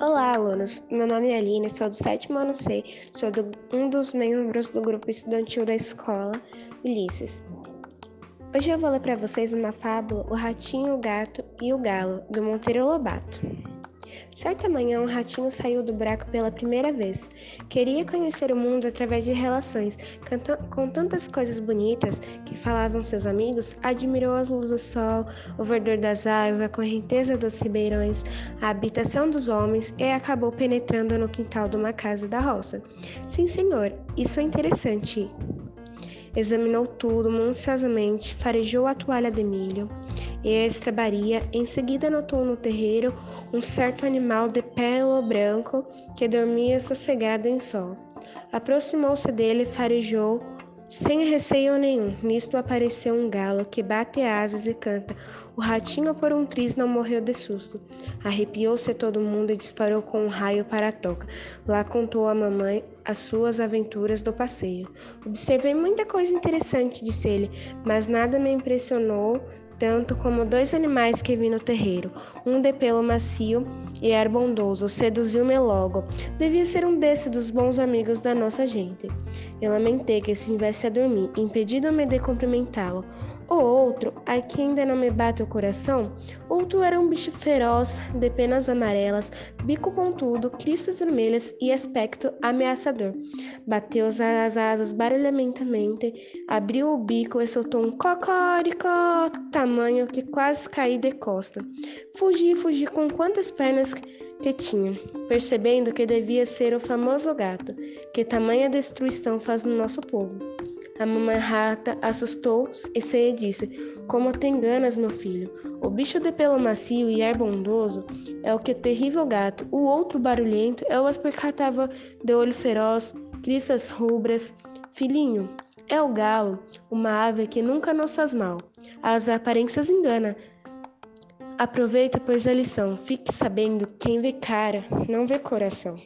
Olá, alunos. Meu nome é Aline, sou do sétimo ano C, sou do, um dos membros do grupo estudantil da escola Ulisses. Hoje eu vou ler para vocês uma fábula, O Ratinho, o Gato e o Galo, do Monteiro Lobato. Certa manhã, um ratinho saiu do buraco pela primeira vez. Queria conhecer o mundo através de relações. Com tantas coisas bonitas que falavam seus amigos, admirou as luzes do sol, o verdor das árvores, a correnteza dos ribeirões, a habitação dos homens e acabou penetrando no quintal de uma casa da roça. Sim, senhor, isso é interessante. Examinou tudo minuciosamente, farejou a toalha de milho e a estrebaria. Em seguida, notou no terreiro um certo animal de pelo branco que dormia sossegado em sol. Aproximou-se dele e farejou sem receio nenhum, nisto apareceu um galo que bate asas e canta. O ratinho, por um triz, não morreu de susto. Arrepiou-se todo mundo e disparou com um raio para a toca. Lá contou a mamãe as suas aventuras do passeio. Observei muita coisa interessante, disse ele, mas nada me impressionou tanto como dois animais que vi no terreiro. Um de pelo macio e ar bondoso, seduziu-me logo. Devia ser um desses dos bons amigos da nossa gente. Eu lamentei que estivesse a dormir, impedindo-me de cumprimentá-lo. O outro, a que ainda não me bate o coração, outro era um bicho feroz, de penas amarelas, bico pontudo, cristas vermelhas e aspecto ameaçador. Bateu as asas barulhentamente, abriu o bico e soltou um cocoricó, tamanho que quase caí de costa. Fugi, fugi com quantas pernas que tinha, percebendo que devia ser o famoso gato, que tamanha destruição faz no nosso povo. A mamãe rata assustou-se e disse: Como te enganas, meu filho? O bicho de pelo macio e ar bondoso é o que terrível gato. O outro barulhento é o espercatava de olho feroz, cristas rubras. Filhinho, é o galo, uma ave que nunca nos faz mal. As aparências engana. Aproveita, pois, a lição. Fique sabendo: quem vê cara, não vê coração.